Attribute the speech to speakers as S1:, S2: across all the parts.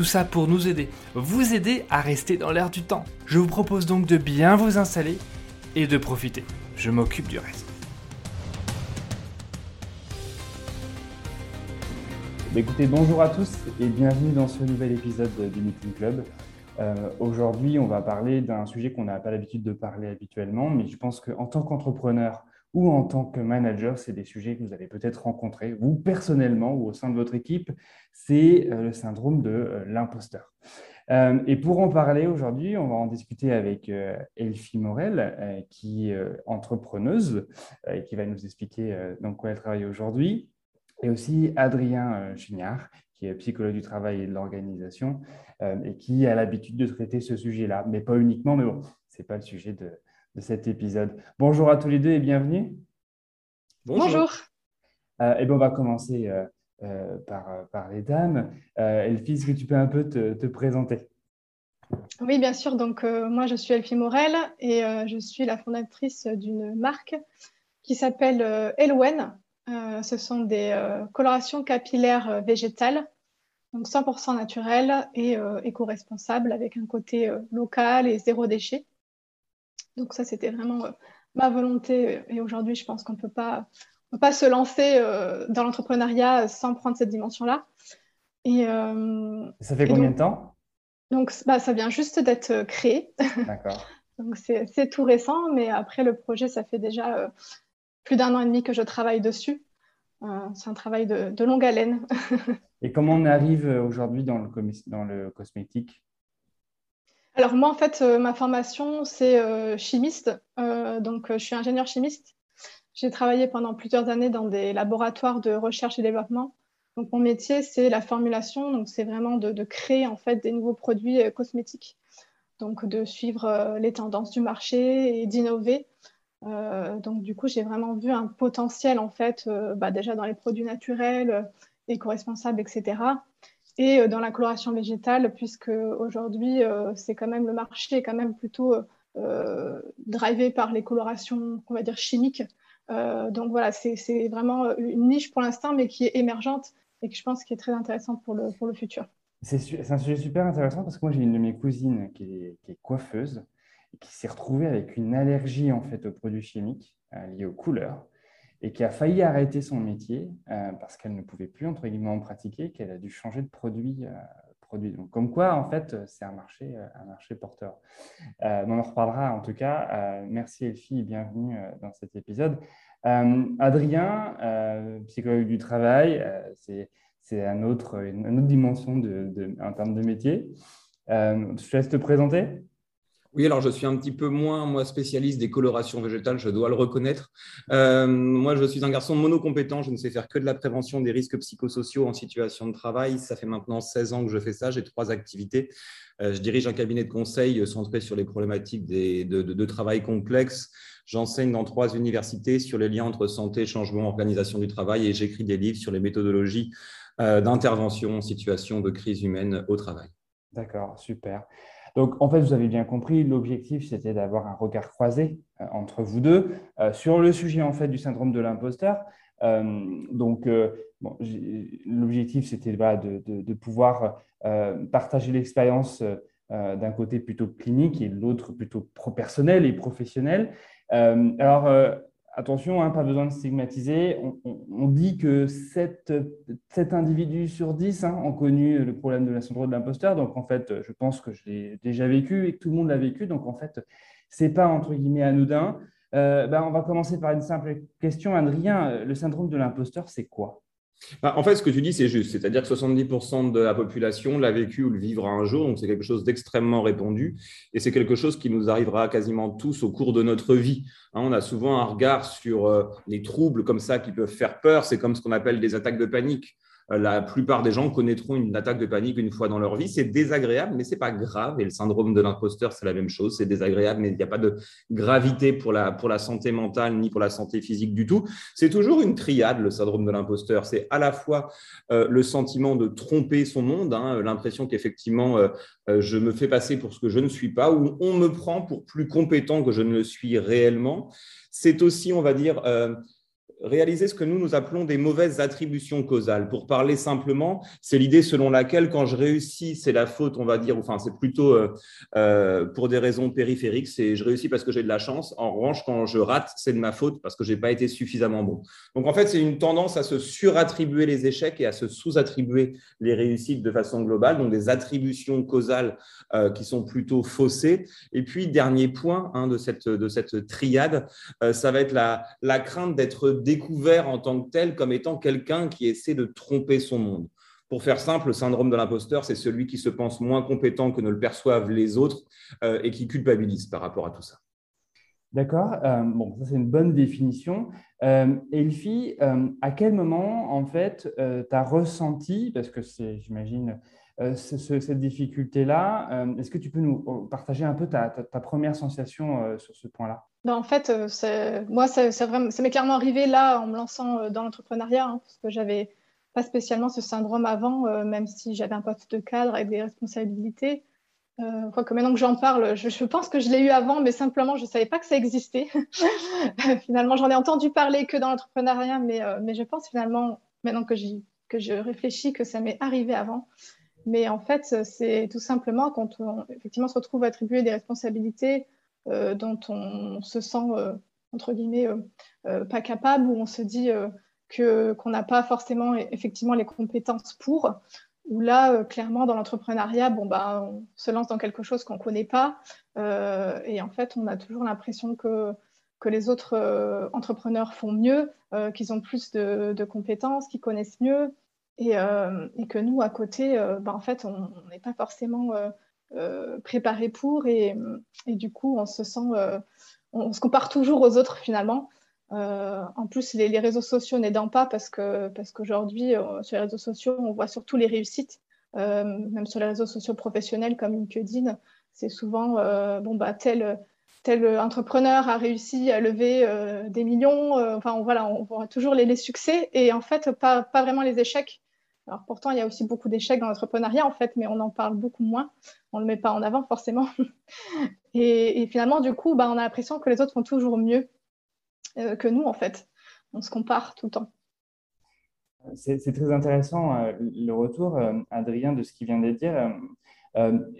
S1: Tout ça pour nous aider, vous aider à rester dans l'air du temps. Je vous propose donc de bien vous installer et de profiter. Je m'occupe du reste.
S2: Écoutez, bonjour à tous et bienvenue dans ce nouvel épisode du Meeting Club. Euh, aujourd'hui, on va parler d'un sujet qu'on n'a pas l'habitude de parler habituellement, mais je pense qu'en tant qu'entrepreneur ou en tant que manager, c'est des sujets que vous avez peut-être rencontrés, vous personnellement ou au sein de votre équipe, c'est euh, le syndrome de euh, l'imposteur. et pour en parler aujourd'hui, on va en discuter avec Elfie Morel, qui est entrepreneuse et qui va nous expliquer dans quoi elle travaille aujourd'hui, et aussi Adrien Chignard, qui est psychologue du travail et de l'organisation, euh, et qui a l'habitude de traiter ce sujet-là, mais pas uniquement, mais bon, ce n'est pas le sujet de, cet épisode. Bonjour à tous les deux et bienvenue.
S3: Bonjour.
S2: Euh, et bien, on va commencer euh, par, par, les dames. Elfie, est-ce que tu peux un peu te, te présenter?
S3: Oui, bien sûr. Donc, moi, je suis Elfie Morel et je suis la fondatrice d'une marque qui s'appelle Elowen. ce sont des colorations capillaires végétales donc 100% naturel et euh, éco-responsable avec un côté euh, local et zéro déchet. Donc ça, c'était vraiment euh, ma volonté. Et aujourd'hui, je pense qu'on ne peut pas, pas se lancer dans l'entrepreneuriat sans prendre cette dimension-là.
S2: Et, ça fait combien de temps?
S3: Donc bah, ça vient juste d'être créé. D'accord. donc c'est tout récent, mais après le projet, ça fait déjà plus d'un an et demi que je travaille dessus. c'est un travail de, de longue haleine.
S2: Et comment on arrive euh, aujourd'hui dans le, dans le cosmétique?
S3: Alors moi, en fait, euh, ma formation, c'est euh, chimiste. donc, je suis ingénieur chimiste. J'ai travaillé pendant plusieurs années dans des laboratoires de recherche et développement. Donc, mon métier, c'est la formulation. Donc, c'est vraiment de, créer en fait des nouveaux produits cosmétiques. Donc, de suivre les tendances du marché et d'innover. donc, du coup, j'ai vraiment vu un potentiel en fait, bah, déjà dans les produits naturels éco-responsable, etc. Et euh, dans la coloration végétale, puisque aujourd'hui, euh, c'est quand même le marché est quand même plutôt euh, drivé par les colorations, on va dire, chimiques. donc voilà, c'est vraiment une niche pour l'instant, mais qui est émergente et que je pense qui est très intéressante pour le, pour le futur.
S2: C'est un sujet super intéressant parce que moi, j'ai une de mes cousines qui est, coiffeuse et qui s'est retrouvée avec une allergie en fait aux produits chimiques liés aux couleurs et qui a failli arrêter son métier euh, parce qu'elle ne pouvait plus, entre guillemets, en pratiquer, qu'elle a dû changer de produit. Euh. Donc, comme quoi, en fait, c'est un marché, euh, un marché porteur. on en reparlera en tout cas. merci Elfie et bienvenue dans cet épisode. Adrien, psychologue du travail, c'est un autre, une, autre dimension de, de, en termes de métier. je te laisse te présenter.
S4: Oui, alors je suis un petit peu moins moi spécialiste des colorations végétales, je dois le reconnaître. Euh, moi, je suis un garçon monocompétent, je ne sais faire que de la prévention des risques psychosociaux en situation de travail. Ça fait maintenant 16 ans que je fais ça, j'ai trois activités. Euh, je dirige un cabinet de conseil centré sur les problématiques de, travail complexes. J'enseigne dans trois universités sur les liens entre santé, changement, organisation du travail et j'écris des livres sur les méthodologies euh, d'intervention en situation de crise humaine au travail.
S2: D'accord, super. Donc, en fait, vous avez bien compris, l'objectif, c'était d'avoir un regard croisé euh, entre vous deux euh, sur le sujet en fait du syndrome de l'imposteur. Euh, donc, l'objectif, c'était de, pouvoir partager l'expérience d'un côté plutôt clinique et de l'autre plutôt personnel et professionnel. alors, attention, hein, pas besoin de stigmatiser. On, dit que 7, individus sur 10 hein, ont connu le problème de la syndrome de l'imposteur. Donc, en fait, je pense que je l'ai déjà vécu et que tout le monde l'a vécu. Donc, en fait, ce n'est pas entre guillemets anodin. Euh, ben, on va commencer par une simple question. Adrien, le syndrome de l'imposteur, c'est quoi?
S4: Bah, en fait, ce que tu dis, c'est juste. C'est-à-dire que 70% de la population l'a vécu ou le vivra un jour. Donc, c'est quelque chose d'extrêmement répandu. Et c'est quelque chose qui nous arrivera quasiment tous au cours de notre vie. Hein, on a souvent un regard sur euh, les troubles comme ça qui peuvent faire peur. C'est comme ce qu'on appelle des attaques de panique. La plupart des gens connaîtront une attaque de panique une fois dans leur vie. C'est désagréable, mais c'est pas grave. Et le syndrome de l'imposteur, c'est la même chose. C'est désagréable, mais il n'y a pas de gravité pour la, pour la santé mentale ni pour la santé physique du tout. C'est toujours une triade, le syndrome de l'imposteur. C'est à la fois euh, le sentiment de tromper son monde, hein, l'impression qu'effectivement, euh, euh, je me fais passer pour ce que je ne suis pas, ou on me prend pour plus compétent que je ne le suis réellement. C'est aussi, on va dire, réaliser ce que nous, nous appelons des mauvaises attributions causales. Pour parler simplement, c'est l'idée selon laquelle quand je réussis, c'est la faute, on va dire, enfin c'est plutôt euh, euh, pour des raisons périphériques, c'est je réussis parce que j'ai de la chance. En revanche, quand je rate, c'est de ma faute parce que j'ai pas été suffisamment bon. Donc en fait, c'est une tendance à se surattribuer les échecs et à se sous-attribuer les réussites de façon globale, donc des attributions causales euh, qui sont plutôt faussées. Et puis, dernier point hein, de, cette, de cette triade, ça va être la, la crainte d'être découvert en tant que tel comme étant quelqu'un qui essaie de tromper son monde. Pour faire simple, le syndrome de l'imposteur, c'est celui qui se pense moins compétent que ne le perçoivent les autres euh, et qui culpabilise par rapport à tout ça.
S2: D'accord. Euh, bon, ça c'est une bonne définition. Euh, Elfie, à quel moment en fait tu as ressenti, parce que c'est, j'imagine, cette difficulté-là. Est-ce que tu peux nous partager un peu ta, première sensation sur ce point-là?
S3: Ben, En fait, moi, ça, m'est clairement arrivé là en me lançant dans l'entrepreneuriat, hein, parce que j'avais pas spécialement ce syndrome avant, même si j'avais un poste de cadre avec des responsabilités. Euh, maintenant que j'en parle, je, pense que je l'ai eu avant, mais simplement je ne savais pas que ça existait. finalement, j'en ai entendu parler que dans l'entrepreneuriat, mais, je pense finalement, maintenant que, je réfléchis, que ça m'est arrivé avant. Mais en fait, c'est tout simplement quand on se retrouve attribuer des responsabilités euh, dont on se sent, euh, entre guillemets, euh, pas capable, ou on se dit qu'on n'a pas forcément effectivement les compétences pour. Ou là, clairement, dans l'entrepreneuriat, bon, bah, on se lance dans quelque chose qu'on ne connaît pas. et en fait, on a toujours l'impression que, que les autres entrepreneurs font mieux, qu'ils ont plus de, compétences, qu'ils connaissent mieux. Euh, et, que nous, à côté, euh, bah, en fait, on n'est pas forcément euh, préparé pour et, du coup, on se sent, on, se compare toujours aux autres finalement. en plus, les, réseaux sociaux n'aidant pas parce que parce qu'aujourd'hui, sur les réseaux sociaux, on voit surtout les réussites, même sur les réseaux sociaux professionnels comme LinkedIn, c'est souvent bon bah tel tel entrepreneur a réussi à lever des millions. enfin, on, voilà, on voit toujours les, les, succès et en fait, pas, pas vraiment les échecs. Alors pourtant, il y a aussi beaucoup d'échecs dans l'entrepreneuriat, en fait, mais on en parle beaucoup moins. On ne le met pas en avant, forcément. et, finalement, du coup, bah, on a l'impression que les autres font toujours mieux euh, que nous, en fait. On se compare tout le temps.
S2: C'est très intéressant euh, le retour, euh, Adrien, de ce qu'il vient de dire.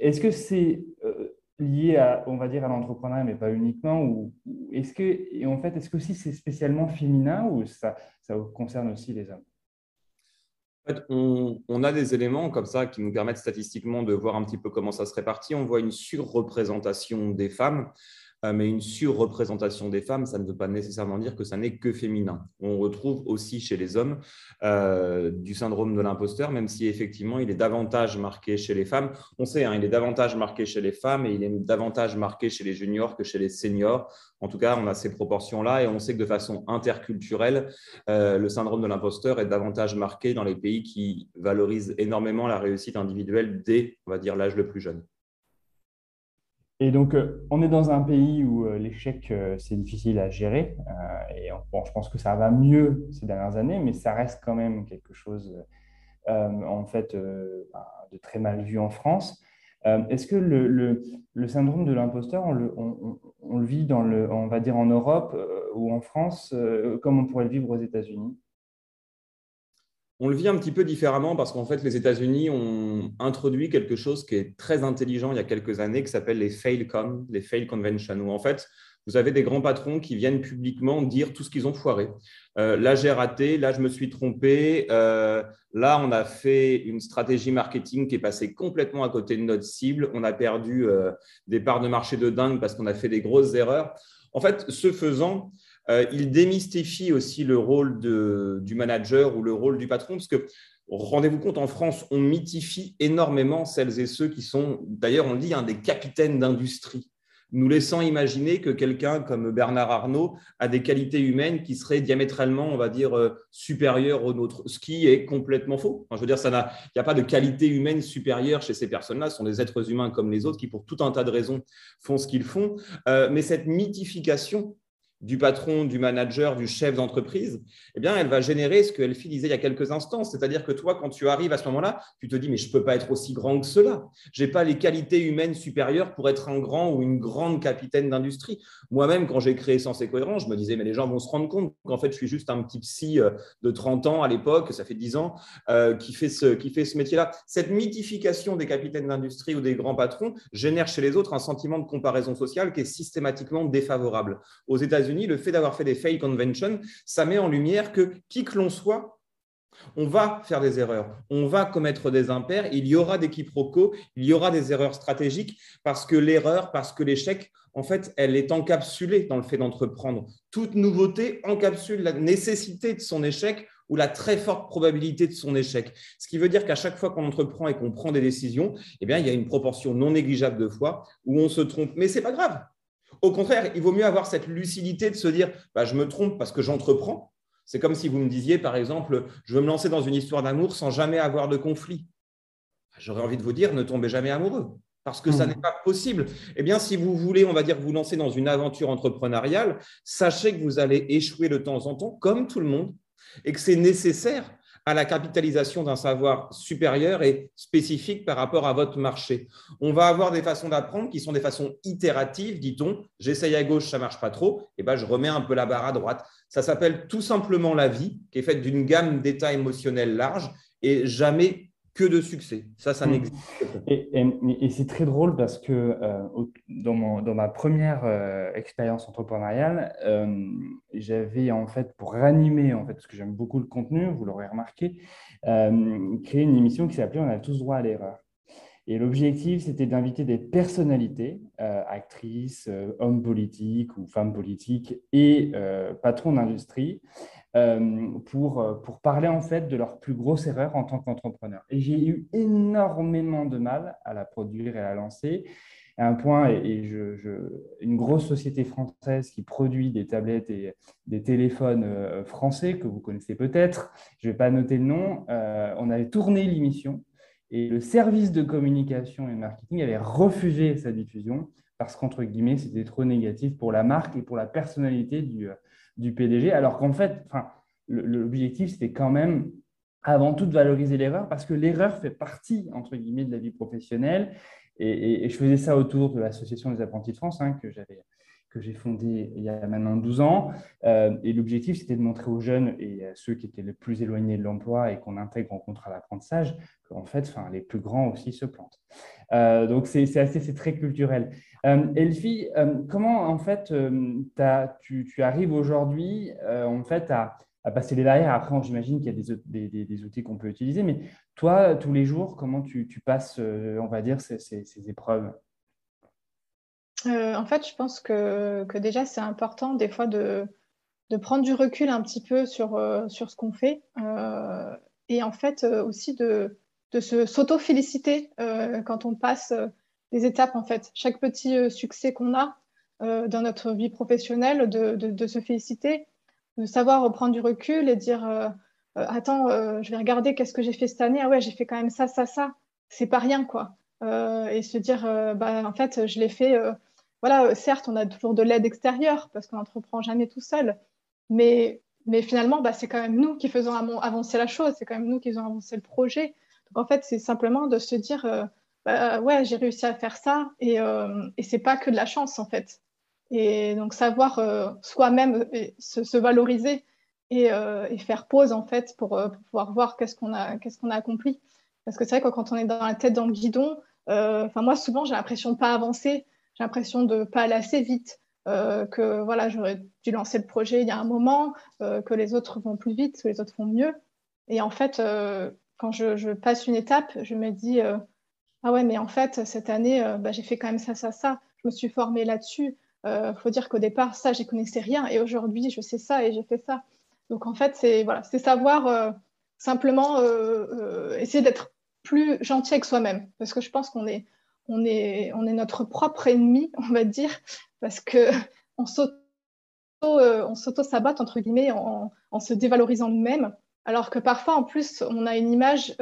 S2: Est-ce que c'est lié à, on va dire, à l'entrepreneuriat, mais pas uniquement ou, est-ce que, et en fait, est-ce que c'est spécialement féminin ou ça concerne aussi les hommes?
S4: On, a des éléments comme ça qui nous permettent statistiquement de voir un petit peu comment ça se répartit. On voit une surreprésentation des femmes. Euh, mais une surreprésentation des femmes, ça ne veut pas nécessairement dire que ça n'est que féminin. On retrouve aussi chez les hommes euh, du syndrome de l'imposteur, même si effectivement il est davantage marqué chez les femmes. On sait, hein, il est davantage marqué chez les femmes et il est davantage marqué chez les juniors que chez les seniors. En tout cas, on a ces proportions-là et on sait que de façon interculturelle, euh, le syndrome de l'imposteur est davantage marqué dans les pays qui valorisent énormément la réussite individuelle dès, on va dire, l'âge le plus jeune.
S2: Et donc, euh, on est dans un pays où euh, l'échec, euh, c'est difficile à gérer. et bon, je pense que ça va mieux ces dernières années, mais ça reste quand même quelque chose, en fait, ben, de très mal vu en France. Est-ce que le, syndrome de l'imposteur, on le, on le, vit dans le, on va dire en Europe ou en France, comme on pourrait le vivre aux États-Unis?
S4: On le vit un petit peu différemment parce qu'en fait, les États-Unis ont introduit quelque chose qui est très intelligent il y a quelques années, qui s'appelle les FailCon, les Fail Convention, où en fait, vous avez des grands patrons qui viennent publiquement dire tout ce qu'ils ont foiré. Euh, là, j'ai raté, là, je me suis trompé, euh, là, on a fait une stratégie marketing qui est passée complètement à côté de notre cible, on a perdu euh, des parts de marché de dingue parce qu'on a fait des grosses erreurs. En fait, ce faisant, il démystifie aussi le rôle du manager ou le rôle du patron, parce que rendez-vous compte, en France, on mythifie énormément celles et ceux qui sont, d'ailleurs, on dit, un des capitaines d'industrie. nous laissant imaginer que quelqu'un comme Bernard Arnault a des qualités humaines qui seraient diamétralement, on va dire, euh, supérieures aux nôtres, ce qui est complètement faux. je veux dire, il n'y a pas de qualité humaine supérieure chez ces personnes-là. Ce sont des êtres humains comme les autres qui, pour tout un tas de raisons, font ce qu'ils font. Euh, mais cette mythification du patron, du manager, du chef d'entreprise, eh bien, elle va générer ce que disait il y a quelques instants. C'est-à-dire que toi, quand tu arrives à ce moment-là, tu te dis, mais je ne peux pas être aussi grand que cela. Je n'ai pas les qualités humaines supérieures pour être un grand ou une grande capitaine d'industrie. Moi-même, quand j'ai créé Sens et Cohérence, je me disais, mais les gens vont se rendre compte qu'en fait, je suis juste un petit psy euh, de 30 ans à l'époque, ça fait 10 ans, euh, qui fait ce, qui fait ce métier-là. Cette mythification des capitaines d'industrie ou des grands patrons génère chez les autres un sentiment de comparaison sociale qui est systématiquement défavorable. Aux États-Unis, le fait d'avoir fait des fail conventions, ça met en lumière que qui que l'on soit, on va faire des erreurs, on va commettre des impairs, il y aura des quiproquos, il y aura des erreurs stratégiques parce que l'erreur, parce que l'échec, en fait, elle est encapsulée dans le fait d'entreprendre. Toute nouveauté encapsule la nécessité de son échec ou la très forte probabilité de son échec. Ce qui veut dire qu'à chaque fois qu'on entreprend et qu'on prend des décisions, eh bien, il y a une proportion non négligeable de fois où on se trompe. Mais ce n'est pas grave. Au contraire, il vaut mieux avoir cette lucidité de se dire bah, je me trompe parce que j'entreprends. C'est comme si vous me disiez, par exemple, je veux me lancer dans une histoire d'amour sans jamais avoir de conflit. J'aurais envie de vous dire ne tombez jamais amoureux parce que ça mmh. n'est pas possible. Eh bien, si vous voulez, on va dire, vous lancer dans une aventure entrepreneuriale, sachez que vous allez échouer de temps en temps, comme tout le monde, et que c'est nécessaire à la capitalisation d'un savoir supérieur et spécifique par rapport à votre marché. On va avoir des façons d'apprendre qui sont des façons itératives, dit-on. J'essaye à gauche, ça marche pas trop, et ben je remets un peu la barre à droite. Ça s'appelle tout simplement la vie, qui est faite d'une gamme d'états émotionnels larges et jamais que de succès. Ça, ça hmm. n'existe
S2: pas. Et, c'est très drôle parce que euh, dans, dans, ma première euh, expérience entrepreneuriale, euh, j'avais en fait, pour ranimer, en fait, parce que j'aime beaucoup le contenu, vous l'aurez remarqué, créé une émission qui s'appelait On a tous droit à l'erreur. Et l'objectif, c'était d'inviter des personnalités, actrices, hommes politiques ou femmes politiques et patrons d'industrie, pour, euh, pour parler en fait de leur plus grosse erreur en tant qu'entrepreneur. Et j'ai eu énormément de mal à la produire et à la lancer. À un point, et, une grosse société française qui produit des tablettes et des téléphones euh, français que vous connaissez peut-être, je ne vais pas noter le nom, on avait tourné l'émission et le service de communication et marketing avait refusé sa diffusion parce qu'entre guillemets, c'était trop négatif pour la marque et pour la personnalité du, du PDG, alors qu'en fait, l'objectif, c'était quand même avant tout de valoriser l'erreur, parce que l'erreur fait partie, entre guillemets, de la vie professionnelle. Et, je faisais ça autour de l'Association des apprentis de France, hein, que j'avais que j'ai fondée il y a maintenant 12 ans. Euh, et l'objectif, c'était de montrer aux jeunes et à ceux qui étaient les plus éloignés de l'emploi et qu'on intègre en contrat d'apprentissage qu'en fait, les plus grands aussi se plantent. Euh, donc, c'est assez, c'est très culturel. Euh, Elfie, comment en fait tu, arrives aujourd'hui en fait à, passer les barrières? Après, j'imagine qu'il y a des, outils qu'on peut utiliser, mais toi, tous les jours, comment tu, passes, on va dire, ces, épreuves?
S3: En fait, je pense que, déjà, c'est important des fois de, prendre du recul un petit peu sur, ce qu'on fait et en fait aussi de, de s'auto-féliciter quand on passe des étapes en fait. Chaque petit euh, succès qu'on a euh, dans notre vie professionnelle, de, se féliciter, de savoir reprendre du recul et dire euh, attends, je vais regarder qu'est-ce que j'ai fait cette année. Ah ouais, j'ai fait quand même ça, ça, ça. C'est pas rien quoi. et se dire bah en fait je l'ai fait. Voilà, certes on a toujours de l'aide extérieure parce qu'on n'entreprend jamais tout seul, mais mais finalement, bah, c'est quand même nous qui faisons avancer la chose, c'est quand même nous qui faisons avancer le projet. Donc en fait, c'est simplement de se dire, bah, ouais, j'ai réussi à faire ça et, euh, et c'est pas que de la chance en fait. Et donc savoir euh, soi-même euh, se, valoriser et, euh, et, faire pause en fait pour, pour pouvoir voir qu'est-ce qu'on a, qu'est-ce qu'on a accompli. Parce que c'est vrai que quand on est dans la tête dans le guidon, enfin moi souvent j'ai l'impression de pas avancer, j'ai l'impression de pas aller assez vite, que voilà j'aurais dû lancer le projet il y a un moment, que les autres vont plus vite, que les autres font mieux. Et en fait, quand je, je, passe une étape, je me dis ah ouais, mais en fait, cette année, euh, bah, j'ai fait quand même ça, ça, ça. Je me suis formée là-dessus. Il euh, faut dire qu'au départ, ça, j'y connaissais rien. Et aujourd'hui, je sais ça et j'ai fait ça. Donc, en fait, c'est voilà, savoir euh, simplement essayer d'être plus gentil avec soi-même. Parce que je pense qu'on est, on est, on est notre propre ennemi, on va dire, parce que on s'auto-sabote, entre guillemets, en, en se dévalorisant nous-mêmes, alors que parfois, en plus, on a une image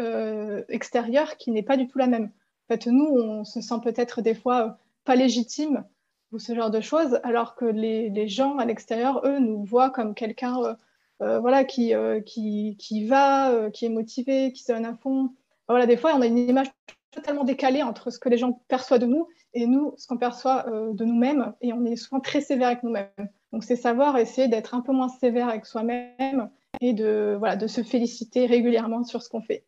S3: extérieure qui n'est pas du tout la même. En fait, nous, on se sent peut-être des fois pas légitime ou ce genre de choses, alors que les, les gens à l'extérieur, eux, nous voient comme quelqu'un euh, euh, voilà, qui, euh, qui, qui, va, qui est motivé, qui se donne à fond. Voilà, des fois, on a une image totalement décalée entre ce que les gens perçoivent de nous et nous, ce qu'on perçoit de nous-mêmes, et on est souvent très sévère avec nous-mêmes. Donc, c'est savoir essayer d'être un peu moins sévère avec soi-même et de, voilà, de se féliciter régulièrement sur ce qu'on fait.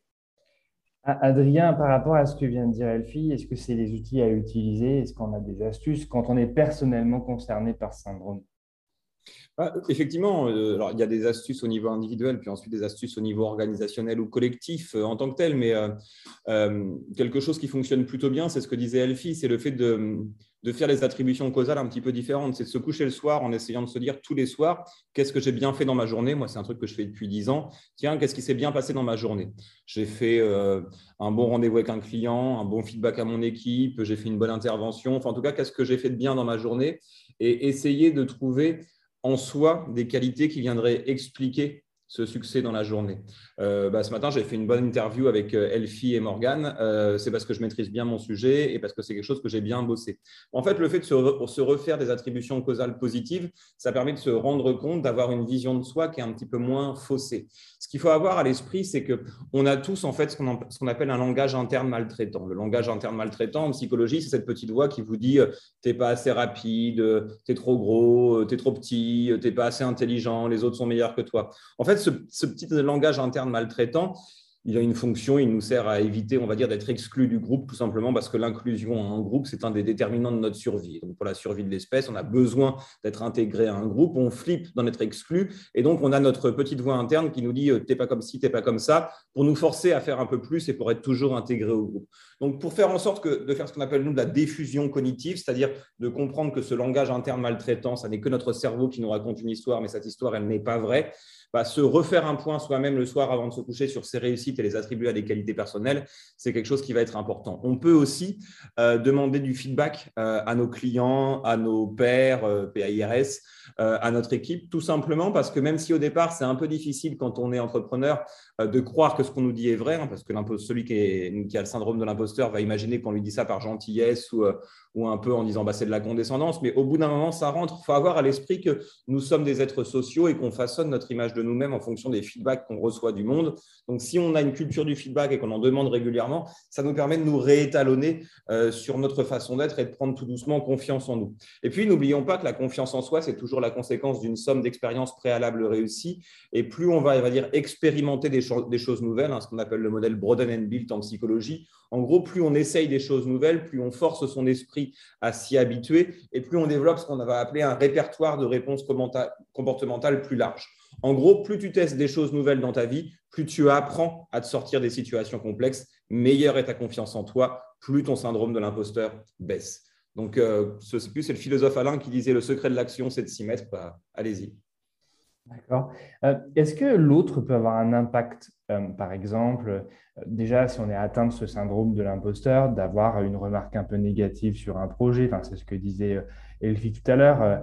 S2: Adrien, par rapport à ce que vient de dire Elfie, est-ce que c'est les outils à utiliser? Est-ce qu'on a des astuces quand on est personnellement concerné par syndrome?
S4: Bah, Effectivement, euh, alors, il y a des astuces au niveau individuel, puis ensuite des astuces au niveau organisationnel ou collectif euh, en tant que tel, mais euh, quelque chose qui fonctionne plutôt bien, c'est ce que disait Elfie, c'est le fait de, faire les attributions causales un petit peu différentes. C'est de se coucher le soir en essayant de se dire tous les soirs, qu'est-ce que j'ai bien fait dans ma journée? Moi, c'est un truc que je fais depuis dix ans. Tiens, qu'est-ce qui s'est bien passé dans ma journée? J'ai fait un bon rendez-vous avec un client, un bon feedback à mon équipe, j'ai fait une bonne intervention. Enfin, en tout cas, qu'est-ce que j'ai fait de bien dans ma journée? Et essayer de trouver en soi des qualités qui viendraient expliquer ce succès dans la journée. Euh, bah, ce matin, j'ai fait une bonne interview avec euh, Elfie et Morgane. Euh, c'est parce que je maîtrise bien mon sujet et parce que c'est quelque chose que j'ai bien bossé. En fait, le fait de se, refaire des attributions causales positives, ça permet de se rendre compte, d'avoir une vision de soi qui est un petit peu moins faussée. Ce qu'il faut avoir à l'esprit, c'est qu'on a tous en fait ce qu'on appelle un langage interne maltraitant. Le langage interne maltraitant en psychologie, c'est cette petite voix qui vous dit t'es pas assez rapide, t'es trop gros, t'es trop petit, t'es pas assez intelligent, les autres sont meilleurs que toi. En fait, ce, petit langage interne maltraitant, il a une fonction, il nous sert à éviter, on va dire, d'être exclu du groupe, tout simplement parce que l'inclusion en groupe, c'est un des déterminants de notre survie. Donc, pour la survie de l'espèce, on a besoin d'être intégré à un groupe, on flippe d'en être exclu, et donc on a notre petite voix interne qui nous dit euh, t'es pas comme ci, t'es pas comme ça, pour nous forcer à faire un peu plus et pour être toujours intégré au groupe. Donc, pour faire en sorte de faire ce qu'on appelle nous de la diffusion cognitive, c'est-à-dire de comprendre que ce langage interne maltraitant, ça n'est que notre cerveau qui nous raconte une histoire, mais cette histoire, elle n'est pas vraie bah, se refaire un point soi-même le soir avant de se coucher sur ses réussites et les attribuer à des qualités personnelles, c'est quelque chose qui va être important. On peut aussi euh, demander du feedback euh, à nos clients, à nos pairs, euh, PAIRS, à notre équipe, tout simplement parce que même si au départ c'est un peu difficile quand on est entrepreneur de croire que ce qu'on nous dit est vrai, hein, parce que celui qui, a le syndrome de l'imposteur va imaginer qu'on lui dit ça par gentillesse ou, ou un peu en disant bah, c'est de la condescendance, mais au bout d'un moment ça rentre. Il faut avoir à l'esprit que nous sommes des êtres sociaux et qu'on façonne notre image de nous-mêmes en fonction des feedbacks qu'on reçoit du monde. Donc, si on a une culture du feedback et qu'on en demande régulièrement, ça nous permet de nous réétalonner euh, sur notre façon d'être et de prendre tout doucement confiance en nous. Et puis, n'oublions pas que la confiance en soi, c'est toujours la conséquence d'une somme d'expériences préalables réussies. Et plus on va, on va dire, expérimenter des, choses nouvelles, hein, ce qu'on appelle le modèle Broden and Built en psychologie, en gros, plus on essaye des choses nouvelles, plus on force son esprit à s'y habituer et plus on développe ce qu'on va appeler un répertoire de réponses comportementales plus large. En gros, plus tu testes des choses nouvelles dans ta vie, plus tu apprends à te sortir des situations complexes, meilleure est ta confiance en toi, plus ton syndrome de l'imposteur baisse. Donc, euh, c'est le philosophe Alain qui disait le secret de l'action, c'est de s'y mettre. Bah, allez-y.
S2: D'accord. Euh, est-ce que l'autre peut avoir un impact, euh, par exemple, déjà si on est atteint de ce syndrome de l'imposteur, d'avoir une remarque un peu négative sur un projet, c'est ce que disait Elfie tout à l'heure,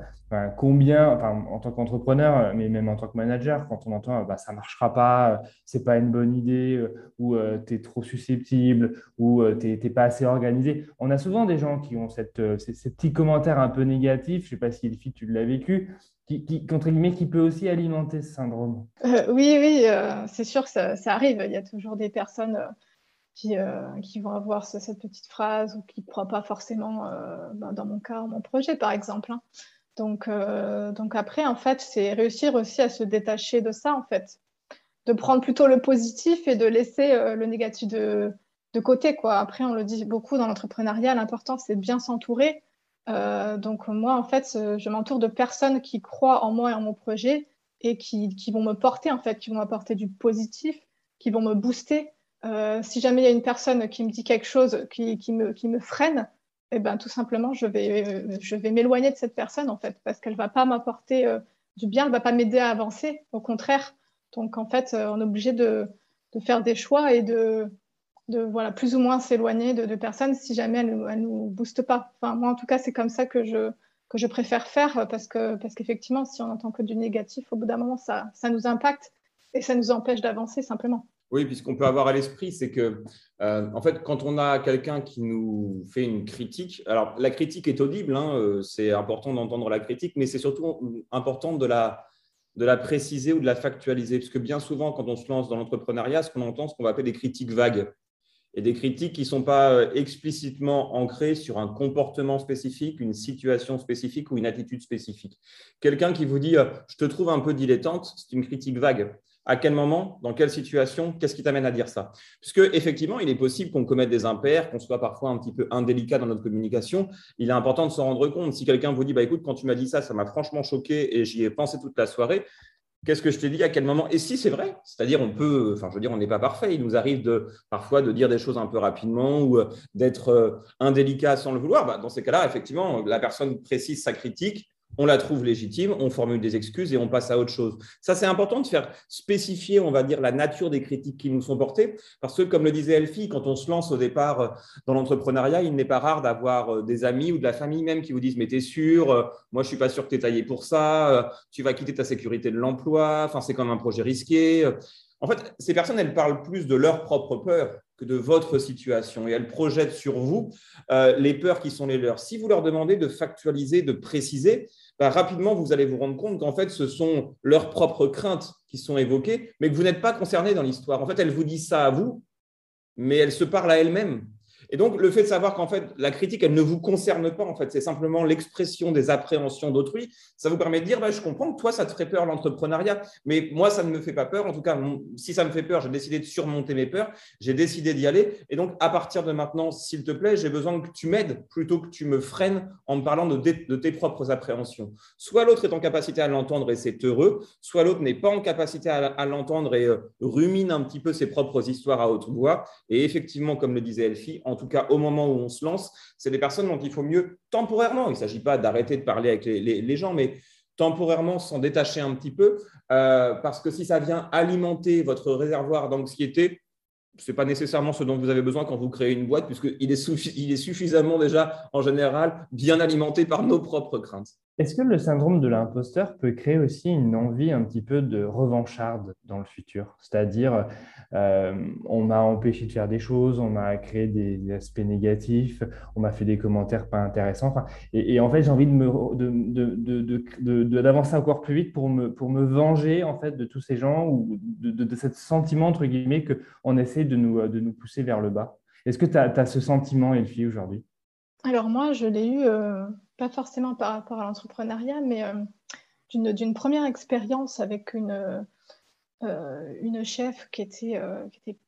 S2: combien, en tant qu'entrepreneur, mais même en tant que manager, quand on entend bah, ça ne marchera pas, c'est pas une bonne idée, euh, ou euh, tu es trop susceptible, ou euh, tu n'es pas assez organisé, on a souvent des gens qui ont cette, ces, petits commentaires un peu négatifs, je ne sais pas si Elfie, tu l'as vécu, qui, qui, peut aussi alimenter ce syndrome.
S3: oui, oui, c'est sûr ça, arrive. Il y a toujours des personnes qui, qui, vont avoir cette petite phrase ou qui ne croient pas forcément, ben, dans mon cas, mon projet, par exemple. Hein. Donc, euh, donc après, en fait, c'est réussir aussi à se détacher de ça, en fait. De prendre plutôt le positif et de laisser euh, le négatif de, de, côté, quoi. Après, on le dit beaucoup dans l'entrepreneuriat, l'important, c'est de bien s'entourer. Euh, donc, moi, en fait, je m'entoure de personnes qui croient en moi et en mon projet et qui, vont me porter, en fait, qui vont m'apporter du positif, qui vont me booster. si jamais il y a une personne qui me dit quelque chose qui, me, freine, eh ben, tout simplement, je vais, m'éloigner de cette personne, en fait, parce qu'elle ne va pas m'apporter euh, du bien, elle ne va pas m'aider à avancer, au contraire. Donc, en fait, euh, on est obligé de, faire des choix et de, de voilà, plus ou moins s'éloigner de, personnes si jamais elles ne nous boostent pas. Enfin, moi, en tout cas, c'est comme ça que je, que je préfère faire parce que parce qu'effectivement, si on entend que du négatif, au bout d'un moment, ça, ça nous impacte et ça nous empêche d'avancer simplement.
S4: Oui, puisqu'on peut avoir à l'esprit, c'est que, euh, en fait, quand on a quelqu'un qui nous fait une critique, alors la critique est audible, hein, euh, c'est important d'entendre la critique, mais c'est surtout important de la, de la préciser ou de la factualiser, parce que bien souvent, quand on se lance dans l'entrepreneuriat, ce qu'on entend, ce qu'on va appeler des critiques vagues et des critiques qui ne sont pas euh, explicitement ancrées sur un comportement spécifique, une situation spécifique ou une attitude spécifique. Quelqu'un qui vous dit Je te trouve un peu dilettante, c'est une critique vague à quel moment, dans quelle situation, qu'est-ce qui t'amène à dire ça? Puisque effectivement, il est possible qu'on commette des impairs, qu'on soit parfois un petit peu indélicat dans notre communication. Il est important de s'en rendre compte. Si quelqu'un vous dit, bah écoute, quand tu m'as dit ça, ça m'a franchement choqué et j'y ai pensé toute la soirée. Qu'est-ce que je t'ai dit à quel moment? Et si c'est vrai, c'est-à-dire on peut, enfin je veux dire, on n'est pas parfait. Il nous arrive parfois de dire des choses un peu rapidement ou euh, d'être euh, indélicat sans le vouloir. Bah, dans ces cas-là, effectivement, la personne précise sa critique on la trouve légitime, on formule des excuses et on passe à autre chose. Ça, c'est important de faire spécifier, on va dire, la nature des critiques qui nous sont portées, parce que, comme le disait Elfie, quand on se lance au départ euh, dans l'entrepreneuriat, il n'est pas rare d'avoir euh, des amis ou de la famille même qui vous disent, mais t'es sûr, euh, moi je suis pas sûr que tu es taillé pour ça, tu vas quitter ta sécurité de l'emploi, enfin c'est comme un projet risqué. En fait, ces personnes, elles parlent plus de leur propre peur que de votre situation et elles projettent sur vous les peurs qui sont les leurs. Si vous leur demandez de factualiser, de préciser, bah, rapidement, vous allez vous rendre compte qu'en fait, ce sont leurs propres craintes qui sont évoquées, mais que vous n'êtes pas concerné dans l'histoire. En fait, elles vous disent ça à vous, mais elles se parlent à elles-mêmes. Et donc, le fait de savoir qu'en fait, la critique, elle ne vous concerne pas, en fait, c'est simplement l'expression des appréhensions d'autrui, ça vous permet de dire, bah, je comprends que toi, ça te ferait peur l'entrepreneuriat, mais moi, ça ne me fait pas peur. En tout cas, si ça me fait peur, j'ai décidé de surmonter mes peurs, j'ai décidé d'y aller. Et donc, à partir de maintenant, s'il te plaît, j'ai besoin que tu m'aides plutôt que tu me freines en me parlant de, tes propres appréhensions. Soit l'autre est en capacité à l'entendre et c'est heureux, soit l'autre n'est pas en capacité à, l'entendre et euh, rumine un petit peu ses propres histoires à haute voix. Et effectivement, comme le disait Elfie, tout cas au moment où on se lance, c'est des personnes dont il faut mieux temporairement, il ne s'agit pas d'arrêter de parler avec les, gens, mais temporairement s'en détacher un petit peu, euh, parce que si ça vient alimenter votre réservoir d'anxiété, ce n'est pas nécessairement ce dont vous avez besoin quand vous créez une boîte, puisqu'il il est suffisamment déjà, en général, bien alimenté par nos propres craintes.
S2: Est-ce que le syndrome de l'imposteur peut créer aussi une envie un petit peu de revancharde dans le futur? C'est-à-dire, euh, on m'a empêché de faire des choses, on m'a créé des, aspects négatifs, on m'a fait des commentaires pas intéressants. et, en fait, j'ai envie de d'avancer encore plus vite pour me, pour me venger en fait de tous ces gens ou de, de, ce sentiment entre guillemets qu'on essaie de nous, de nous pousser vers le bas? Est-ce que tu as, ce sentiment, Elfie, aujourd'hui?
S3: Alors moi, je l'ai eu. Euh, pas forcément par rapport à l'entrepreneuriat, mais euh, d'une première expérience avec une, euh, une chef qui était, euh, qui était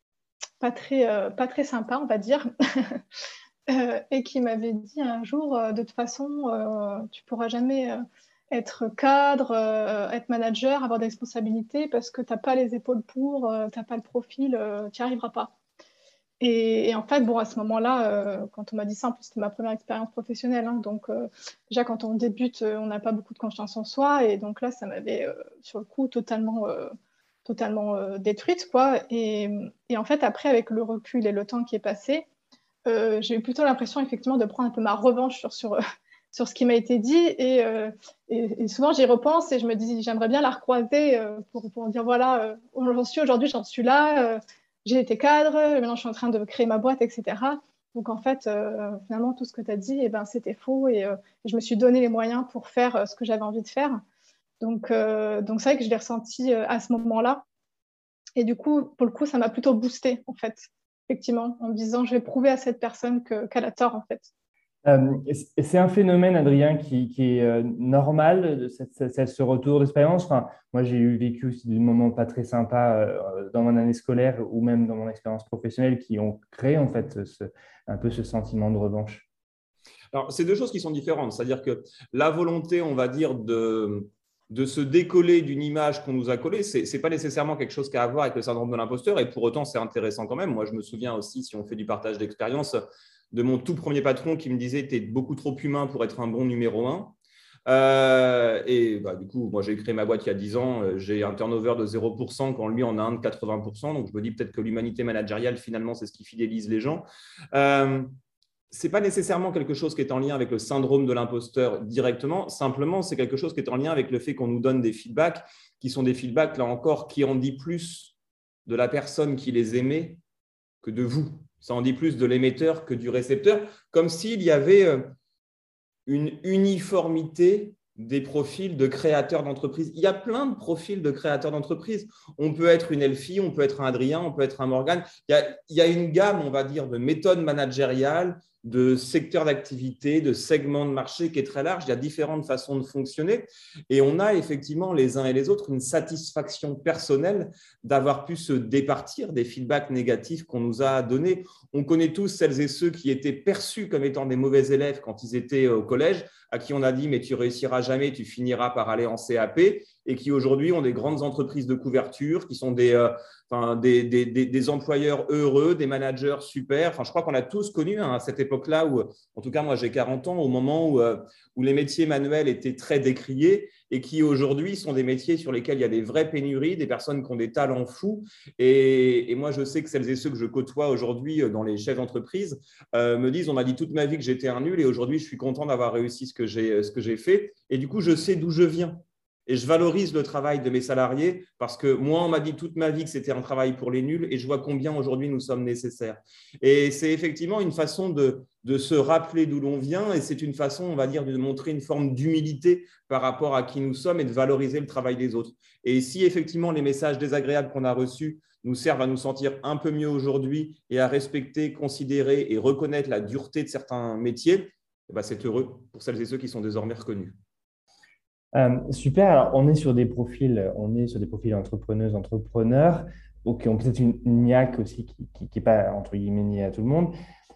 S3: pas, très, pas très sympa, on va dire, et qui m'avait dit un jour, de toute façon, tu pourras jamais être cadre, être manager, avoir des responsabilités parce que tu n'as pas les épaules pour, tu n'as pas le profil, tu n'y arriveras pas. Et, en fait, bon, à ce moment-là, euh, quand on m'a dit ça, en plus, c'était ma première expérience professionnelle. Hein, donc, euh, déjà, quand on débute, euh, on n'a pas beaucoup de confiance en soi. Et donc là, ça m'avait, sur le coup, totalement, totalement détruite. Quoi. Et, en fait, après, avec le recul et le temps qui est passé, j'ai eu plutôt l'impression, effectivement, de prendre un peu ma revanche sur, sur, sur ce qui m'a été dit. Et, et, souvent, j'y repense et je me dis, j'aimerais bien la recroiser pour, pour dire, voilà, j'en suis aujourd'hui, j'en suis là j'ai été cadre, maintenant je suis en train de créer ma boîte, etc. Donc en fait, euh, finalement, tout ce que tu as dit, eh ben, c'était faux et euh, je me suis donné les moyens pour faire euh, ce que j'avais envie de faire. Donc donc c'est vrai que je l'ai ressenti à ce moment-là. Et du coup, pour le coup, ça m'a plutôt boosté, en fait, effectivement, en me disant, je vais prouver à cette personne qu'elle a tort, en fait.
S2: Euh, c'est un phénomène, Adrien, qui, est euh, normal, ce retour d'expérience. Enfin, moi, j'ai eu vécu aussi des moments pas très sympas euh, dans mon année scolaire ou même dans mon expérience professionnelle qui ont créé en fait un peu ce sentiment de revanche.
S4: Alors, c'est deux choses qui sont différentes. C'est-à-dire que la volonté, on va dire, de, de se décoller d'une image qu'on nous a collée, ce n'est pas nécessairement quelque chose qui a à voir avec le syndrome de l'imposteur. Et pour autant, c'est intéressant quand même. Moi, je me souviens aussi, si on fait du partage d'expérience, de mon tout premier patron qui me disait Tu es beaucoup trop humain pour être un bon numéro un. Euh, et bah, du coup, moi, j'ai créé ma boîte il y a 10 ans. Euh, j'ai un turnover de 0% quand lui en a un de 80%. Donc, je me dis peut-être que l'humanité managériale, finalement, c'est ce qui fidélise les gens. Euh, ce n'est pas nécessairement quelque chose qui est en lien avec le syndrome de l'imposteur directement. Simplement, c'est quelque chose qui est en lien avec le fait qu'on nous donne des feedbacks qui sont des feedbacks, là encore, qui en dit plus de la personne qui les émet que de vous. Ça en dit plus de l'émetteur que du récepteur, comme s'il y avait euh, une uniformité des profils de créateurs d'entreprise. Il y a plein de profils de créateurs d'entreprise. On peut être une Elfie, on peut être un Adrien, on peut être un Morgan. Il y, a, il y a une gamme, on va dire, de méthodes managériales, de secteurs d'activité, de segments de marché qui est très large. Il y a différentes façons de fonctionner et on a effectivement les uns et les autres une satisfaction personnelle d'avoir pu se départir des feedbacks négatifs qu'on nous a donnés. On connaît tous celles et ceux qui étaient perçus comme étant des mauvais élèves quand ils étaient au collège, à qui on a dit mais tu réussiras jamais, tu finiras par aller en CAP et qui aujourd'hui ont des grandes entreprises de couverture, qui sont des, euh, des, des, des, employeurs heureux, des managers super. Enfin, je crois qu'on a tous connu hein, à cette époque-là où, en tout cas, moi j'ai 40 ans, au moment où, euh, où les métiers manuels étaient très décriés et qui aujourd'hui sont des métiers sur lesquels il y a des vraies pénuries, des personnes qui ont des talents fous. Et, et moi, je sais que celles et ceux que je côtoie aujourd'hui euh, dans les chefs d'entreprise me disent, on m'a dit toute ma vie que j'étais un nul et aujourd'hui, je suis content d'avoir réussi ce que j'ai fait. Et du coup, je sais d'où je viens et je valorise le travail de mes salariés parce que moi, on m'a dit toute ma vie que c'était un travail pour les nuls et je vois combien aujourd'hui nous sommes nécessaires. Et c'est effectivement une façon de, se rappeler d'où l'on vient et c'est une façon, on va dire, de montrer une forme d'humilité par rapport à qui nous sommes et de valoriser le travail des autres. Et si effectivement les messages désagréables qu'on a reçus nous servent à nous sentir un peu mieux aujourd'hui et à respecter, considérer et reconnaître la dureté de certains métiers, eh ben, c'est heureux pour celles et ceux qui sont désormais reconnus.
S2: Euh, super. Alors, on est sur des profils, on est sur des profils entrepreneuses, entrepreneurs, qui ont peut-être une, niaque aussi qui n'est pas entre guillemets niée à tout le monde.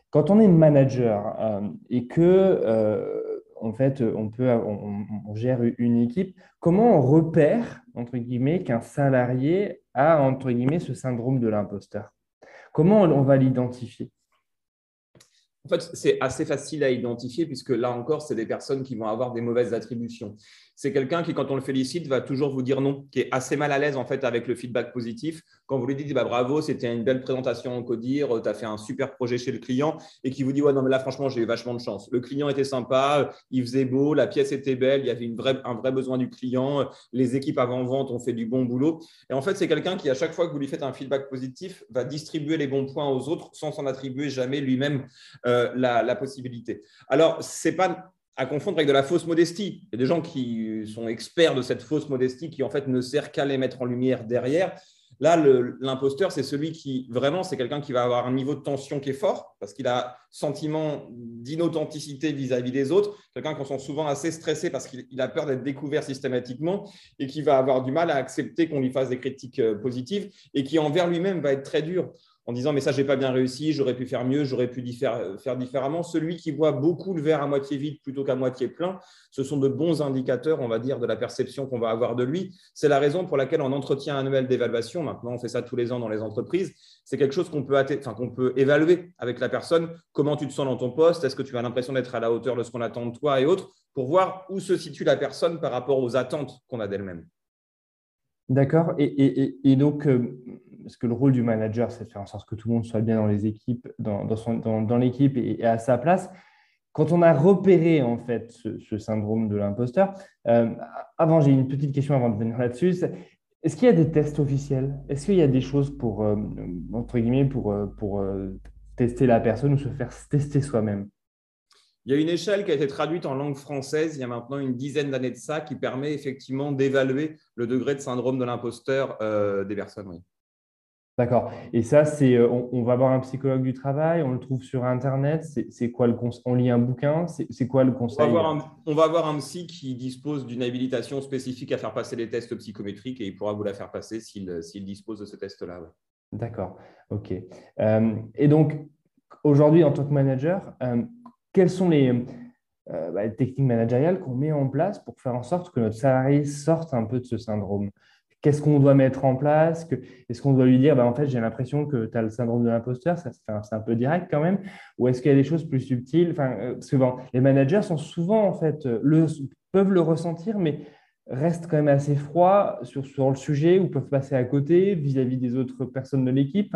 S2: Quand on est manager euh, et que euh, en fait on peut, on, gère une équipe, comment on repère entre guillemets qu'un salarié a entre guillemets ce syndrome de l'imposteur? Comment on va l'identifier?
S4: En fait, c'est assez facile à identifier puisque là encore, c'est des personnes qui vont avoir des mauvaises attributions c'est quelqu'un qui, quand on le félicite, va toujours vous dire non, qui est assez mal à l'aise en fait avec le feedback positif. Quand vous lui dites bah, bravo, c'était une belle présentation en Codir, tu as fait un super projet chez le client, et qui vous dit ouais, non, mais là, franchement, j'ai eu vachement de chance. Le client était sympa, il faisait beau, la pièce était belle, il y avait une vraie, un vrai besoin du client, les équipes avant-vente ont fait du bon boulot. Et en fait, c'est quelqu'un qui, à chaque fois que vous lui faites un feedback positif, va distribuer les bons points aux autres sans s'en attribuer jamais lui-même euh, la, la possibilité. Alors, c'est pas à confondre avec de la fausse modestie. Il y a des gens qui sont experts de cette fausse modestie qui en fait ne sert qu'à les mettre en lumière derrière. Là, l'imposteur, c'est celui qui vraiment, c'est quelqu'un qui va avoir un niveau de tension qui est fort parce qu'il a sentiment d'inauthenticité vis-à-vis des autres. Quelqu'un qui sont souvent assez stressé parce qu'il a peur d'être découvert systématiquement et qui va avoir du mal à accepter qu'on lui fasse des critiques euh, positives et qui envers lui-même va être très dur en disant mais ça j'ai pas bien réussi, j'aurais pu faire mieux, j'aurais pu faire, différemment. Celui qui voit beaucoup le verre à moitié vide plutôt qu'à moitié plein, ce sont de bons indicateurs, on va dire, de la perception qu'on va avoir de lui. C'est la raison pour laquelle en entretien annuel d'évaluation, maintenant on fait ça tous les ans dans les entreprises, c'est quelque chose qu'on peut, enfin, qu'on peut évaluer avec la personne. Comment tu te sens dans ton poste? Est-ce que tu as l'impression d'être à la hauteur de ce qu'on attend de toi et autres? Pour voir où se situe la personne par rapport aux attentes qu'on a d'elle-même.
S2: D'accord. Et, donc, euh, parce que le rôle du manager, c'est de faire en sorte que tout le monde soit bien dans les équipes, dans, l'équipe et, à sa place. Quand on a repéré en fait ce, syndrome de l'imposteur, euh, avant j'ai une petite question avant de venir là-dessus. Est-ce qu'il y a des tests officiels? Est-ce qu'il y a des choses pour euh, entre guillemets pour, pour tester la personne ou se faire tester soi-même?
S4: Il y a une échelle qui a été traduite en langue française il y a maintenant une dizaine d'années de ça qui permet effectivement d'évaluer le degré de syndrome de l'imposteur euh, des personnes. Oui.
S2: D'accord. Et ça, c'est, euh, on, va voir un psychologue du travail, on le trouve sur Internet. C'est quoi le conseil On lit un bouquin C'est quoi le conseil
S4: on va, avoir un, on va avoir un psy qui dispose d'une habilitation spécifique à faire passer les tests psychométriques et il pourra vous la faire passer s'il dispose de ce test-là.
S2: D'accord. OK. Euh, et donc, aujourd'hui, en tant que manager, quelles sont les, euh, bah, techniques managériales qu'on met en place pour faire en sorte que notre salarié sorte un peu de ce syndrome? Qu'est-ce qu'on doit mettre en place Est-ce qu'on doit lui dire, bah, en fait, j'ai l'impression que tu as le syndrome de l'imposteur, c'est un peu direct quand même Ou est-ce qu'il y a des choses plus subtiles enfin, euh, souvent, Les managers sont souvent, en fait, le, peuvent le ressentir, mais restent quand même assez froids sur, le sujet ou peuvent passer à côté vis-à-vis des autres personnes de l'équipe.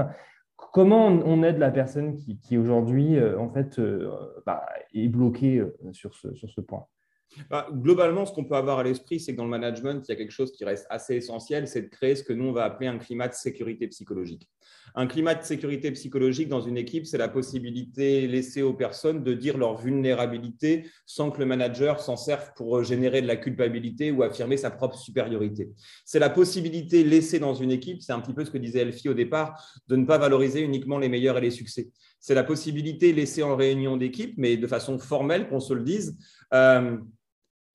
S2: Comment on aide la personne qui, aujourd'hui en fait bah, est bloquée sur ce point?
S4: Bah, globalement, ce qu'on peut avoir à l'esprit, c'est que dans le management, il y a quelque chose qui reste assez essentiel, c'est de créer ce que nous, on va appeler un climat de sécurité psychologique. Un climat de sécurité psychologique dans une équipe, c'est la possibilité laissée aux personnes de dire leur vulnérabilité sans que le manager s'en serve pour générer de la culpabilité ou affirmer sa propre supériorité. C'est la possibilité laissée dans une équipe, c'est un petit peu ce que disait Elfie au départ, de ne pas valoriser uniquement les meilleurs et les succès. C'est la possibilité laissée en réunion d'équipe, mais de façon formelle, qu'on se le dise. Euh,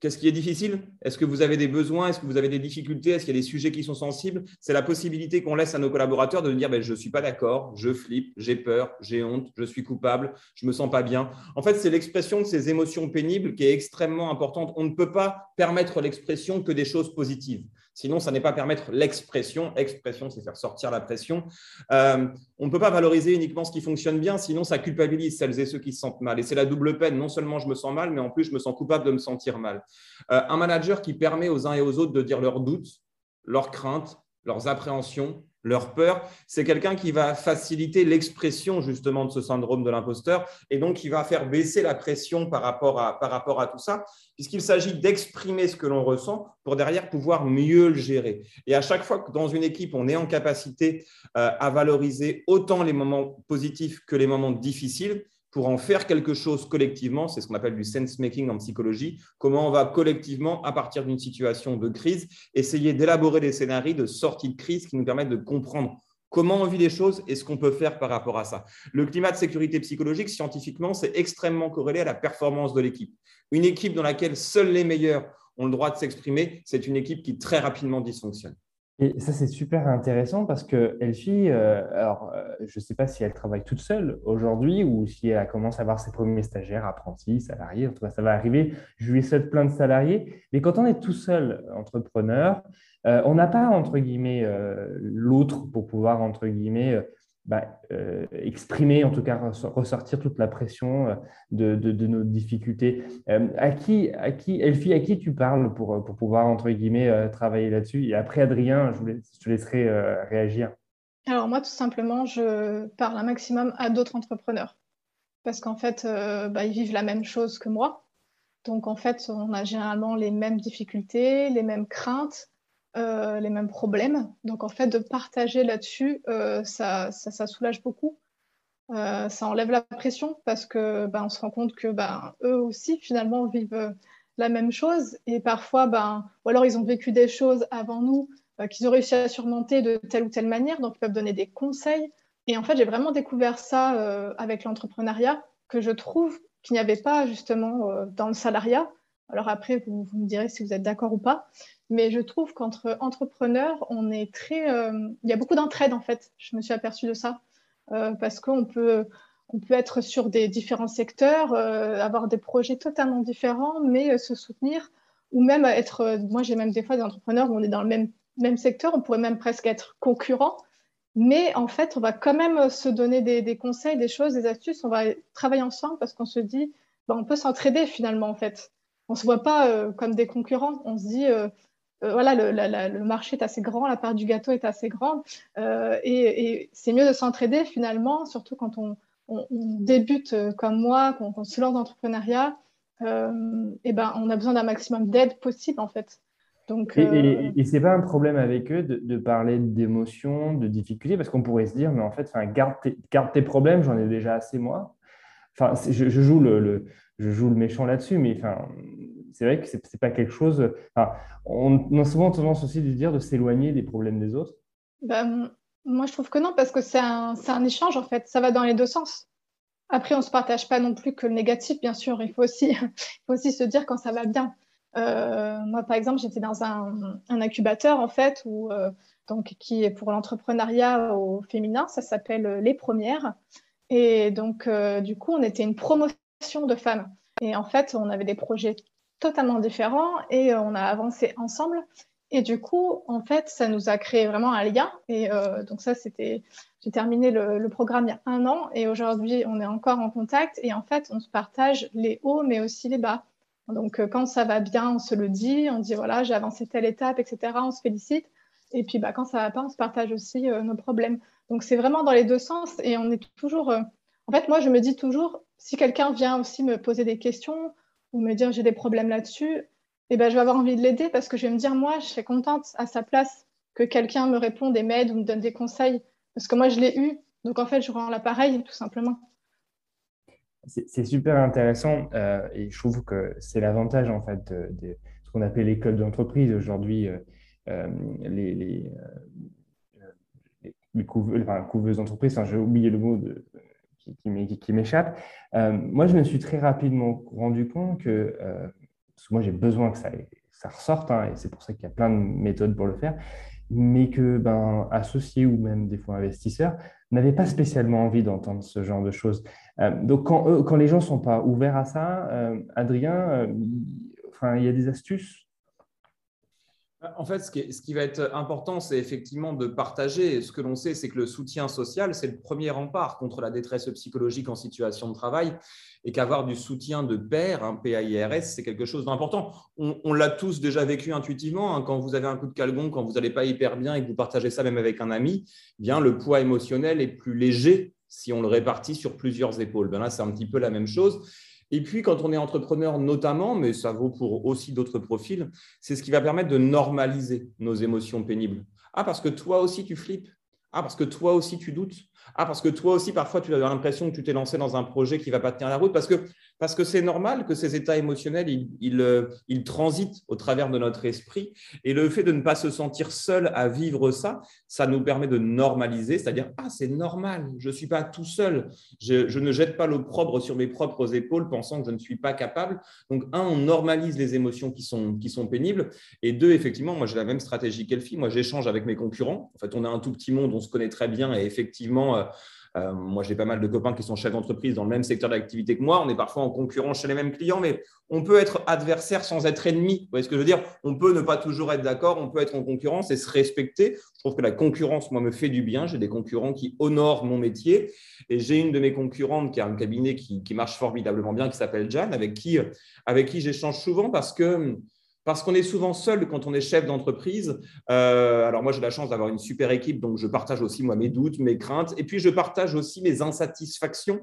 S4: Qu'est-ce qui est difficile? Est-ce que vous avez des besoins? Est-ce que vous avez des difficultés? Est-ce qu'il y a des sujets qui sont sensibles? C'est la possibilité qu'on laisse à nos collaborateurs de dire ben, je ne suis pas d'accord, je flippe, j'ai peur, j'ai honte, je suis coupable, je ne me sens pas bien. En fait, c'est l'expression de ces émotions pénibles qui est extrêmement importante. On ne peut pas permettre l'expression que des choses positives. Sinon, ça n'est pas permettre l'expression. Expression, c'est faire sortir la pression. Euh, on ne peut pas valoriser uniquement ce qui fonctionne bien, sinon ça culpabilise celles et ceux qui se sentent mal. Et c'est la double peine. Non seulement je me sens mal, mais en plus je me sens coupable de me sentir mal. Euh, un manager qui permet aux uns et aux autres de dire leurs doutes, leurs craintes, leurs appréhensions, leur peur, c'est quelqu'un qui va faciliter l'expression justement de ce syndrome de l'imposteur et donc qui va faire baisser la pression par rapport à, par rapport à tout ça, puisqu'il s'agit d'exprimer ce que l'on ressent pour derrière pouvoir mieux le gérer. Et à chaque fois que dans une équipe, on est en capacité euh, à valoriser autant les moments positifs que les moments difficiles, pour en faire quelque chose collectivement, c'est ce qu'on appelle du sense-making en psychologie, comment on va collectivement, à partir d'une situation de crise, essayer d'élaborer des scénarios de sortie de crise qui nous permettent de comprendre comment on vit les choses et ce qu'on peut faire par rapport à ça. Le climat de sécurité psychologique, scientifiquement, c'est extrêmement corrélé à la performance de l'équipe. Une équipe dans laquelle seuls les meilleurs ont le droit de s'exprimer, c'est une équipe qui très rapidement dysfonctionne.
S2: Et ça, c'est super intéressant parce que Elfie, euh, alors, euh, je ne sais pas si elle travaille toute seule aujourd'hui ou si elle commence à avoir ses premiers stagiaires, apprentis, salariés. En tout cas, ça va arriver. Je lui souhaite plein de salariés. Mais quand on est tout seul entrepreneur, euh, on n'a pas, entre guillemets, l'autre pour pouvoir, entre guillemets, bah, euh, exprimer, en tout cas ressortir toute la pression euh, de, de, nos difficultés. Euh, à qui, à qui, Elfie, à qui tu parles pour, pour pouvoir, entre guillemets, travailler là-dessus? Et après, Adrien, je, vous te laisserai réagir.
S3: Alors moi, tout simplement, je parle un maximum à d'autres entrepreneurs. Parce qu'en fait, bah, ils vivent la même chose que moi. Donc en fait, on a généralement les mêmes difficultés, les mêmes craintes, euh, les mêmes problèmes. Donc en fait, de partager là-dessus, euh, ça, ça, soulage beaucoup. Euh, ça enlève la pression parce que ben, on se rend compte que ben, eux aussi finalement vivent la même chose et parfois ben, ou alors ils ont vécu des choses avant nous qu'ils ont réussi à surmonter de telle ou telle manière, donc ils peuvent donner des conseils. Et en fait, j'ai vraiment découvert ça avec l'entrepreneuriat que je trouve qu'il n'y avait pas justement dans le salariat. Alors après, vous, vous me direz si vous êtes d'accord ou pas. Mais je trouve qu'entre entrepreneurs, on est très. Euh, il y a beaucoup d'entraide en fait. Je me suis aperçue de ça euh, parce qu'on peut, on peut être sur des différents secteurs, euh, avoir des projets totalement différents, mais se soutenir ou même être. moi, j'ai même des fois des entrepreneurs où on est dans le même, même secteur, on pourrait même presque être concurrents. Mais en fait, on va quand même se donner des, conseils, des choses, des astuces. On va travailler ensemble parce qu'on se dit, ben, on peut s'entraider finalement en fait. On ne se voit pas comme des concurrents. On se dit, euh, voilà, le, marché est assez grand, la part du gâteau est assez grande, euh, et, c'est mieux de s'entraider finalement, surtout quand on, débute euh, comme moi, quand on se lance dans l'entrepreneuriat, et ben, on a besoin d'un maximum d'aide possible en fait.
S2: Donc, et, ce n'est pas un problème avec eux de, parler d'émotions, de difficultés, parce qu'on pourrait se dire, mais en fait, garde tes, garde tes problèmes, j'en ai déjà assez moi. Enfin, je, joue le, je joue le méchant là-dessus, mais enfin, c'est vrai que ce n'est pas quelque chose. on, a souvent tendance aussi de dire de s'éloigner des problèmes des autres.
S3: Bah, moi, je trouve que non, parce que c'est un, échange, en fait. Ça va dans les deux sens. Après, on ne se partage pas non plus que le négatif, bien sûr. Il faut aussi, se dire quand ça va bien. Euh, moi, par exemple, j'étais dans un, incubateur, en fait, euh, donc, qui est pour l'entrepreneuriat au féminin. Ça s'appelle euh, Les Premières. Et donc, du coup, on était une promotion de femmes. Et en fait, on avait des projets totalement différents et euh, on a avancé ensemble. Et du coup, en fait, ça nous a créé vraiment un lien. Et euh, donc ça, c'était, j'ai terminé le, programme il y a un an et aujourd'hui, on est encore en contact. Et en fait, on se partage les hauts, mais aussi les bas. Donc, euh, quand ça va bien, on se le dit, on dit voilà, j'ai avancé telle étape, etc. On se félicite. Et puis, bah, quand ça va pas, on se partage aussi euh, nos problèmes. Donc, c'est vraiment dans les deux sens. Et on est toujours. Euh, en fait, moi, je me dis toujours, si quelqu'un vient aussi me poser des questions ou me dire j'ai des problèmes là-dessus, eh ben, je vais avoir envie de l'aider parce que je vais me dire, moi, je serais contente à sa place que quelqu'un me réponde et m'aide ou me donne des conseils. Parce que moi, je l'ai eu. Donc, en fait, je rends l'appareil, tout simplement.
S2: C'est super intéressant euh, et je trouve que c'est l'avantage en fait de, ce qu'on appelle les codes d'entreprise aujourd'hui, euh, les, les couveuses d'entreprise, j'ai oublié le mot qui, m'échappe. moi, je me suis très rapidement rendu compte que, parce que moi j'ai besoin que ça, ressorte, hein, et c'est pour ça qu'il y a plein de méthodes pour le faire, mais que ben, associés ou même des fois investisseurs n'avaient pas spécialement envie d'entendre ce genre de choses. Euh, donc, quand, les gens ne sont pas ouverts à ça, euh, Adrien, euh, enfin, il y a des astuces
S4: en fait, ce qui, va être important, c'est effectivement de partager. Ce que l'on sait, c'est que le soutien social, c'est le premier rempart contre la détresse psychologique en situation de travail et qu'avoir du soutien de pair, un PAIRS, c'est quelque chose d'important. On, l'a tous déjà vécu intuitivement. Hein. quand vous avez un coup de calgon, quand vous n'allez pas hyper bien et que vous partagez ça même avec un ami, eh bien le poids émotionnel est plus léger si on le répartit sur plusieurs épaules. Ben là, c'est un petit peu la même chose. Et puis, quand on est entrepreneur notamment, mais ça vaut pour aussi d'autres profils, c'est ce qui va permettre de normaliser nos émotions pénibles. Ah, parce que toi aussi, tu flippes. Ah, parce que toi aussi, tu doutes. Ah, parce que toi aussi, parfois, tu as l'impression que tu t'es lancé dans un projet qui ne va pas tenir la route. Parce que parce que c'est normal que ces états émotionnels, ils, euh, ils, transitent au travers de notre esprit. Et le fait de ne pas se sentir seul à vivre ça, ça nous permet de normaliser, c'est-à-dire, ah, c'est normal, je ne suis pas tout seul, je, ne jette pas l'opprobre sur mes propres épaules pensant que je ne suis pas capable. Donc, un, on normalise les émotions qui sont, qui sont pénibles. Et deux, effectivement, moi, j'ai la même stratégie qu'Elfie. Moi, j'échange avec mes concurrents. En fait, on a un tout petit monde, on se connaît très bien et effectivement, euh, euh, moi, j'ai pas mal de copains qui sont chefs d'entreprise dans le même secteur d'activité que moi. On est parfois en concurrence chez les mêmes clients, mais on peut être adversaire sans être ennemi. Vous voyez ce que je veux dire? On peut ne pas toujours être d'accord, on peut être en concurrence et se respecter. Je trouve que la concurrence, moi, me fait du bien. J'ai des concurrents qui honorent mon métier. Et j'ai une de mes concurrentes qui a un cabinet qui, qui marche formidablement bien, qui s'appelle Jeanne, avec qui, avec qui j'échange souvent parce que parce qu'on est souvent seul quand on est chef d'entreprise. Euh, alors moi, j'ai la chance d'avoir une super équipe, donc je partage aussi mes doutes, mes craintes, et puis je partage aussi mes insatisfactions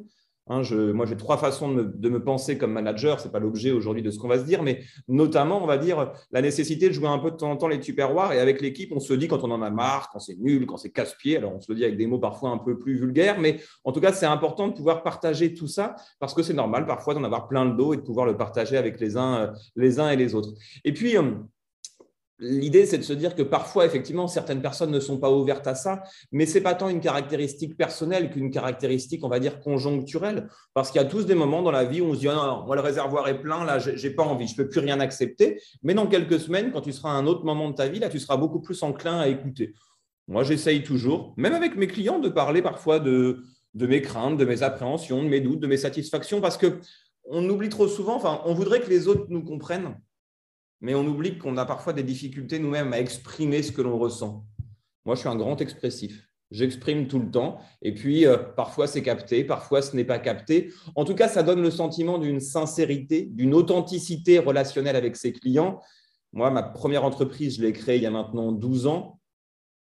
S4: Hein, moi, j'ai trois façons de me, penser comme manager. Ce n'est pas l'objet aujourd'hui de ce qu'on va se dire, mais notamment, on va dire la nécessité de jouer un peu de temps en temps les tupperwares. Et avec l'équipe, on se dit quand on en a marre, quand c'est nul, quand c'est casse-pied. Alors, on se le dit avec des mots parfois un peu plus vulgaires, mais en tout cas, c'est important de pouvoir partager tout ça parce que c'est normal parfois d'en avoir plein le dos et de pouvoir le partager avec les uns, euh, les uns et les autres. Et puis, euh, L'idée, c'est de se dire que parfois, effectivement, certaines personnes ne sont pas ouvertes à ça, mais ce n'est pas tant une caractéristique personnelle qu'une caractéristique, on va dire, conjoncturelle, parce qu'il y a tous des moments dans la vie où on se dit, ah non, moi, le réservoir est plein, là, j'ai pas envie, je ne peux plus rien accepter. Mais dans quelques semaines, quand tu seras à un autre moment de ta vie, là, tu seras beaucoup plus enclin à écouter. Moi, j'essaye toujours, même avec mes clients, de parler parfois de, de mes craintes, de mes appréhensions, de mes doutes, de mes satisfactions, parce que on oublie trop souvent, enfin, on voudrait que les autres nous comprennent, mais on oublie qu'on a parfois des difficultés nous-mêmes à exprimer ce que l'on ressent. Moi, je suis un grand expressif. J'exprime tout le temps. Et puis, euh, parfois, c'est capté, parfois, ce n'est pas capté. En tout cas, ça donne le sentiment d'une sincérité, d'une authenticité relationnelle avec ses clients. Moi, ma première entreprise, je l'ai créée il y a maintenant 12 ans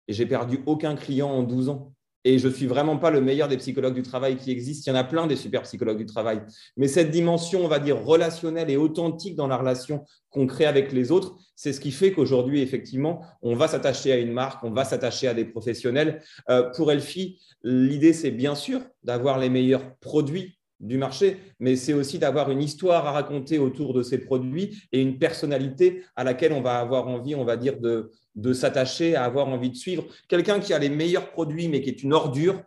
S4: et j'ai perdu aucun client en 12 ans. Et je ne suis vraiment pas le meilleur des psychologues du travail qui existent. Il y en a plein des super psychologues du travail. Mais cette dimension, on va dire, relationnelle et authentique dans la relation qu'on crée avec les autres, c'est ce qui fait qu'aujourd'hui, effectivement, on va s'attacher à une marque, on va s'attacher à des professionnels. Euh, pour Elfie, l'idée, c'est bien sûr d'avoir les meilleurs produits du marché, mais c'est aussi d'avoir une histoire à raconter autour de ces produits et une personnalité à laquelle on va avoir envie, on va dire, de, de s'attacher, à avoir envie de suivre. Quelqu'un qui a les meilleurs produits mais qui est une ordure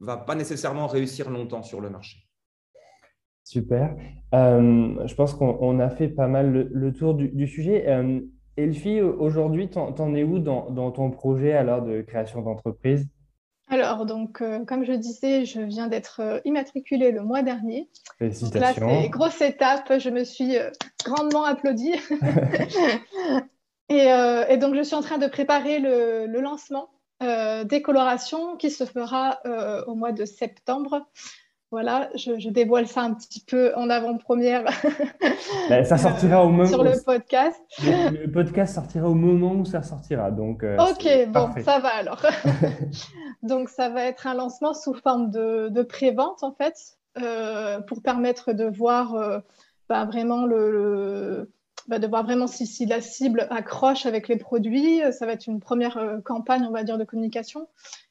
S4: va pas nécessairement réussir longtemps sur le marché.
S2: Super. Euh, je pense qu'on a fait pas mal le, tour du, sujet. Euh, Elfie, aujourd'hui, t'en es où dans, dans, ton projet alors de création d'entreprise?
S3: Alors, donc, euh, comme je disais, je viens d'être immatriculée le mois dernier.
S2: Félicitations.
S3: là, c'est grosse étape. Je me suis grandement applaudie. Euh, et, donc, je suis en train de préparer le, lancement euh, des colorations qui se fera euh, au mois de septembre. Voilà, je, dévoile ça un petit peu en avant-première.
S2: Ben, ça sortira au moment
S3: sur le podcast.
S2: Le, podcast sortira au moment où ça sortira. Donc,
S3: euh, ok, bon, ça va alors. donc, ça va être un lancement sous forme de, de pré-vente en fait, euh, pour permettre de voir euh, bah, vraiment le, bah, de voir vraiment si, si, la cible accroche avec les produits. Ça va être une première campagne, on va dire, de communication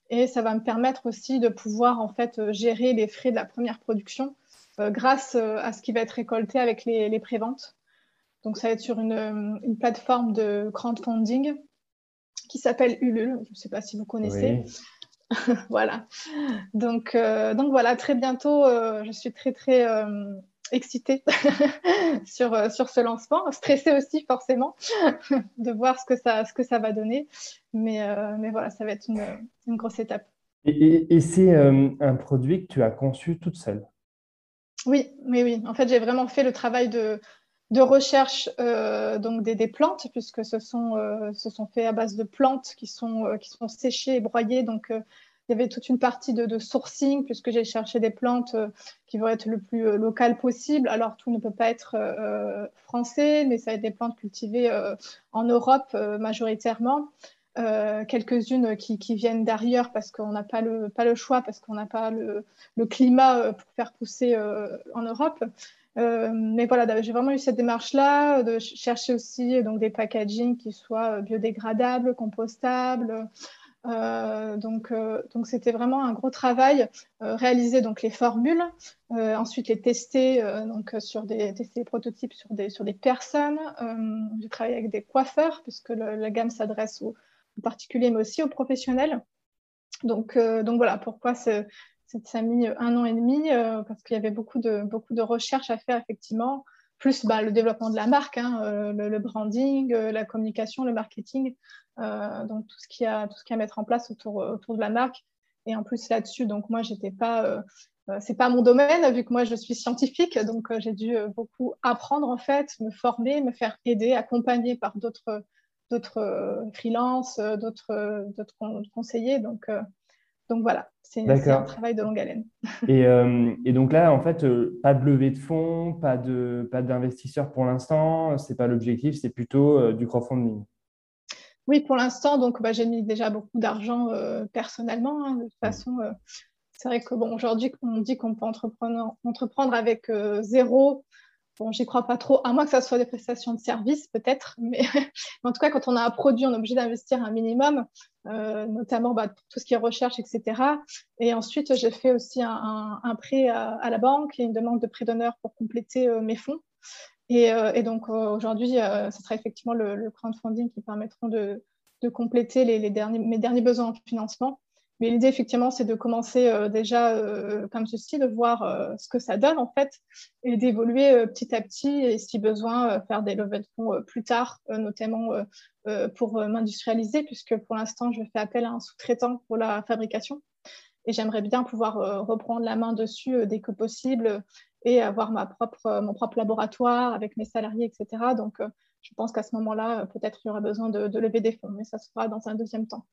S3: et ça va me permettre aussi de pouvoir en fait euh, gérer les frais de la première production euh, grâce euh, à ce qui va être récolté avec les, les préventes. Donc ça va être sur une, une plateforme de crowdfunding qui s'appelle Ulule. Je ne sais pas si vous connaissez. voilà. Donc, donc voilà, très bientôt, je suis très très excitée sur, euh, sur ce lancement, stressée aussi forcément de voir ce que ça, ce que ça va donner. Mais, euh, mais voilà, ça va être une, une grosse étape.
S2: Et, et, c'est euh, un produit que tu as conçu toute seule?
S3: Oui, oui, oui. En fait, j'ai vraiment fait le travail de, de recherche donc des, des, plantes, puisque ce sont, ce sont faits à base de plantes qui sont, qui sont séchées et broyées. Donc, il y avait toute une partie de, sourcing, puisque j'ai cherché des plantes euh, qui vont être le plus euh, local possible. Alors, tout ne peut pas être euh, français, mais ça va être des plantes cultivées en Europe majoritairement. quelques-unes qui, viennent d'ailleurs parce qu'on n'a pas le, choix, parce qu'on n'a pas le, climat pour faire pousser en Europe. mais voilà, j'ai vraiment eu cette démarche-là de chercher aussi donc, des packaging qui soient biodégradables, compostables, euh, donc, euh, donc c'était vraiment un gros travail. Euh, réaliser donc les formules, ensuite les tester donc sur des prototypes sur des sur des personnes. J'ai travaillé avec des coiffeurs puisque la gamme s'adresse aux, particuliers mais aussi aux professionnels. Donc donc voilà pourquoi ça a mis un an et demi parce qu'il y avait beaucoup de beaucoup de recherches à faire effectivement plus bah, le développement de la marque, hein, le, branding, la communication, le marketing. Euh, donc tout ce qu'il y a tout ce qu'il a à mettre en place autour de la marque et en plus là-dessus donc moi j'étais pas euh, euh, c'est pas mon domaine vu que moi je suis scientifique donc j'ai dû beaucoup apprendre en fait me former me faire aider accompagner par d'autres d'autres freelances d'autres conseillers donc voilà, c'est un travail de longue haleine.
S2: et, et, donc là, en fait, pas de levée de fonds, pas de pas d'investisseurs pour l'instant. C'est pas l'objectif, c'est plutôt du crowdfunding.
S3: Oui, pour l'instant, donc bah, j'ai mis déjà beaucoup d'argent euh, personnellement. Hein, de toute façon, euh, c'est vrai que bon, aujourd'hui, on dit qu'on peut entreprendre, entreprendre avec euh, zéro. Bon, j'y crois pas trop, à moins que ça soit des prestations de services, peut-être. Mais en tout cas, quand on a un produit, on est obligé d'investir un minimum, notamment bah, pour tout ce qui est recherche, etc. Et ensuite, j'ai fait aussi un, prêt à, la banque et une demande de prêt d'honneur pour compléter mes fonds. Euh, et, donc euh, aujourd'hui, euh, ce sera effectivement le, crowdfunding qui permettront de, compléter les, derniers, mes derniers besoins en financement. Mais l'idée, effectivement, c'est de commencer déjà comme ceci, de voir ce que ça donne, en fait, et d'évoluer petit à petit, et si besoin, faire des levées de fonds plus tard, notamment pour m'industrialiser, puisque pour l'instant, je fais appel à un sous-traitant pour la fabrication. Et j'aimerais bien pouvoir reprendre la main dessus dès que possible et avoir ma propre, euh, mon propre laboratoire avec mes salariés, etc. Donc, euh, je pense qu'à ce moment-là, euh, peut-être il y aura besoin de, lever des fonds, mais ça se fera dans un deuxième temps.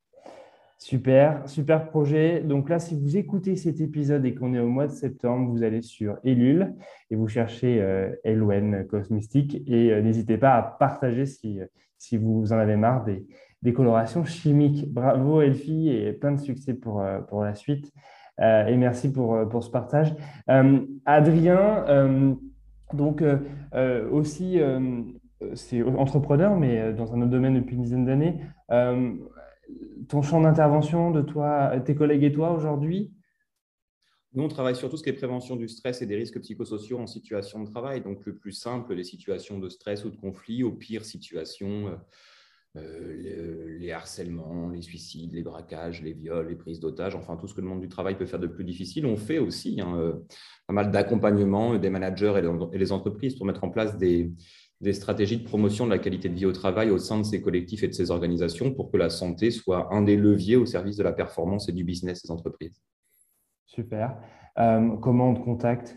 S2: Super, super projet. Donc là, si vous écoutez cet épisode et qu'on est au mois de septembre, vous allez sur Elul et vous cherchez euh, Elwen Cosmystique et n'hésitez pas à partager si, si vous en avez marre des, des colorations chimiques. Bravo Elfie et plein de succès pour, pour la suite. Euh, et merci pour, euh, pour ce partage. Euh, Adrien, donc aussi, c'est entrepreneur, mais dans un autre domaine depuis une dizaine d'années. Ton champ d'intervention de toi, tes collègues et toi aujourd'hui?
S4: Nous, on travaille sur tout ce qui est prévention du stress et des risques psychosociaux en situation de travail. Donc, le plus simple, les situations de stress ou de conflit, aux pires situations, euh, les, harcèlements, les suicides, les braquages, les viols, les prises d'otages, enfin tout ce que le monde du travail peut faire de plus difficile. On fait aussi hein, euh, pas mal d'accompagnement des managers et, les entreprises pour mettre en place des, stratégies de promotion de la qualité de vie au travail au sein de ces collectifs et de ces organisations pour que la santé soit un des leviers au service de la performance et du business des entreprises.
S2: Super. Euh, comment on te contacte?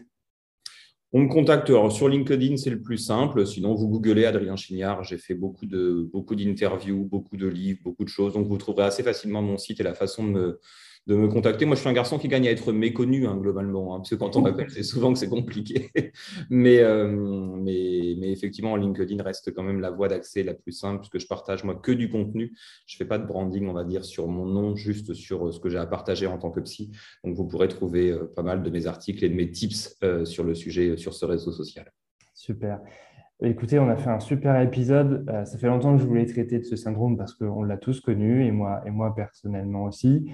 S4: On me contacte sur LinkedIn, c'est le plus simple. Sinon, vous googlez Adrien Chignard. J'ai fait beaucoup de beaucoup d'interviews, beaucoup de livres, beaucoup de choses. Donc, vous trouverez assez facilement mon site et la façon de de me contacter. Moi, je suis un garçon qui gagne à être méconnu, hein, globalement, hein, parce que quand on m'appelle, c'est souvent que c'est compliqué. mais, euh, mais, mais, effectivement, LinkedIn reste quand même la voie d'accès la plus simple, puisque je partage, moi, que du contenu. Je ne fais pas de branding, on va dire, sur mon nom, juste sur euh, ce que j'ai à partager en tant que psy. Donc, vous pourrez trouver euh, pas mal de mes articles et de mes tips sur le sujet, sur ce réseau social.
S2: Super. Écoutez, on a fait un super épisode. ça fait longtemps que je voulais traiter de ce syndrome parce qu'on l'a tous connu et moi, et moi personnellement aussi.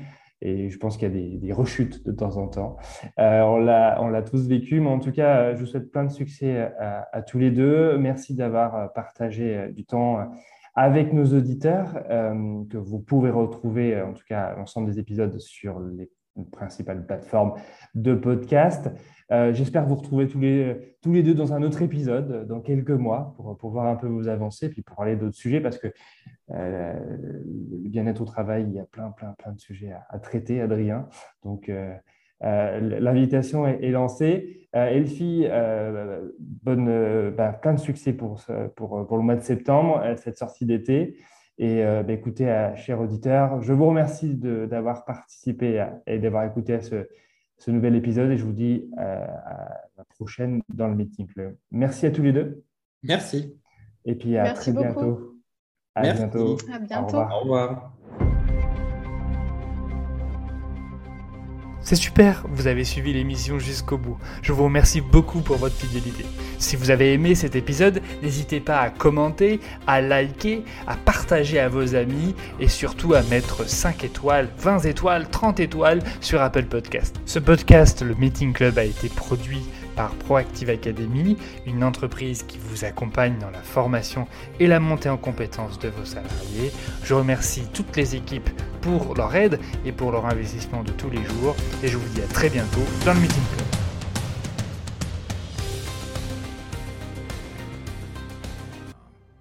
S2: Et je pense qu'il y a des, rechutes de temps en temps. Euh, on l'a tous vécu, mais en tout cas, je vous souhaite plein de succès à, tous les deux. Merci d'avoir partagé du temps avec nos auditeurs, euh, que vous pouvez retrouver, en tout cas, l'ensemble des épisodes sur les principales plateformes de podcast. Euh, j'espère vous retrouver tous les, tous les deux dans un autre épisode dans quelques mois pour, pour voir un peu vos avancées, puis pour parler d'autres sujets, parce que euh, le bien-être au travail, il y a plein, plein, plein de sujets à, traiter, Adrien. Donc, euh, l'invitation est, lancée. Elfie, ben, plein de succès pour, pour, pour, le mois de septembre, cette sortie d'été. Et ben, écoutez, chers auditeurs, je vous remercie d'avoir participé et d'avoir écouté à ce, ce nouvel épisode et je vous dis euh, à la prochaine dans le Meeting Club. Merci à tous les deux.
S4: Merci.
S2: Et puis à très bientôt.
S4: À bientôt.
S3: À bientôt. Au
S4: revoir.
S1: C'est super, vous avez suivi l'émission jusqu'au bout. Je vous remercie beaucoup pour votre fidélité. Si vous avez aimé cet épisode, n'hésitez pas à commenter, à liker, à partager à vos amis et surtout à mettre 5 étoiles, 20 étoiles, 30 étoiles sur Apple Podcast. Ce podcast, le Meeting Club, a été produit par Proactive Academy, une entreprise qui vous accompagne dans la formation et la montée en compétences de vos salariés. Je remercie toutes les équipes pour leur aide et pour leur investissement de tous les jours et je vous dis à très bientôt dans le Meeting Club.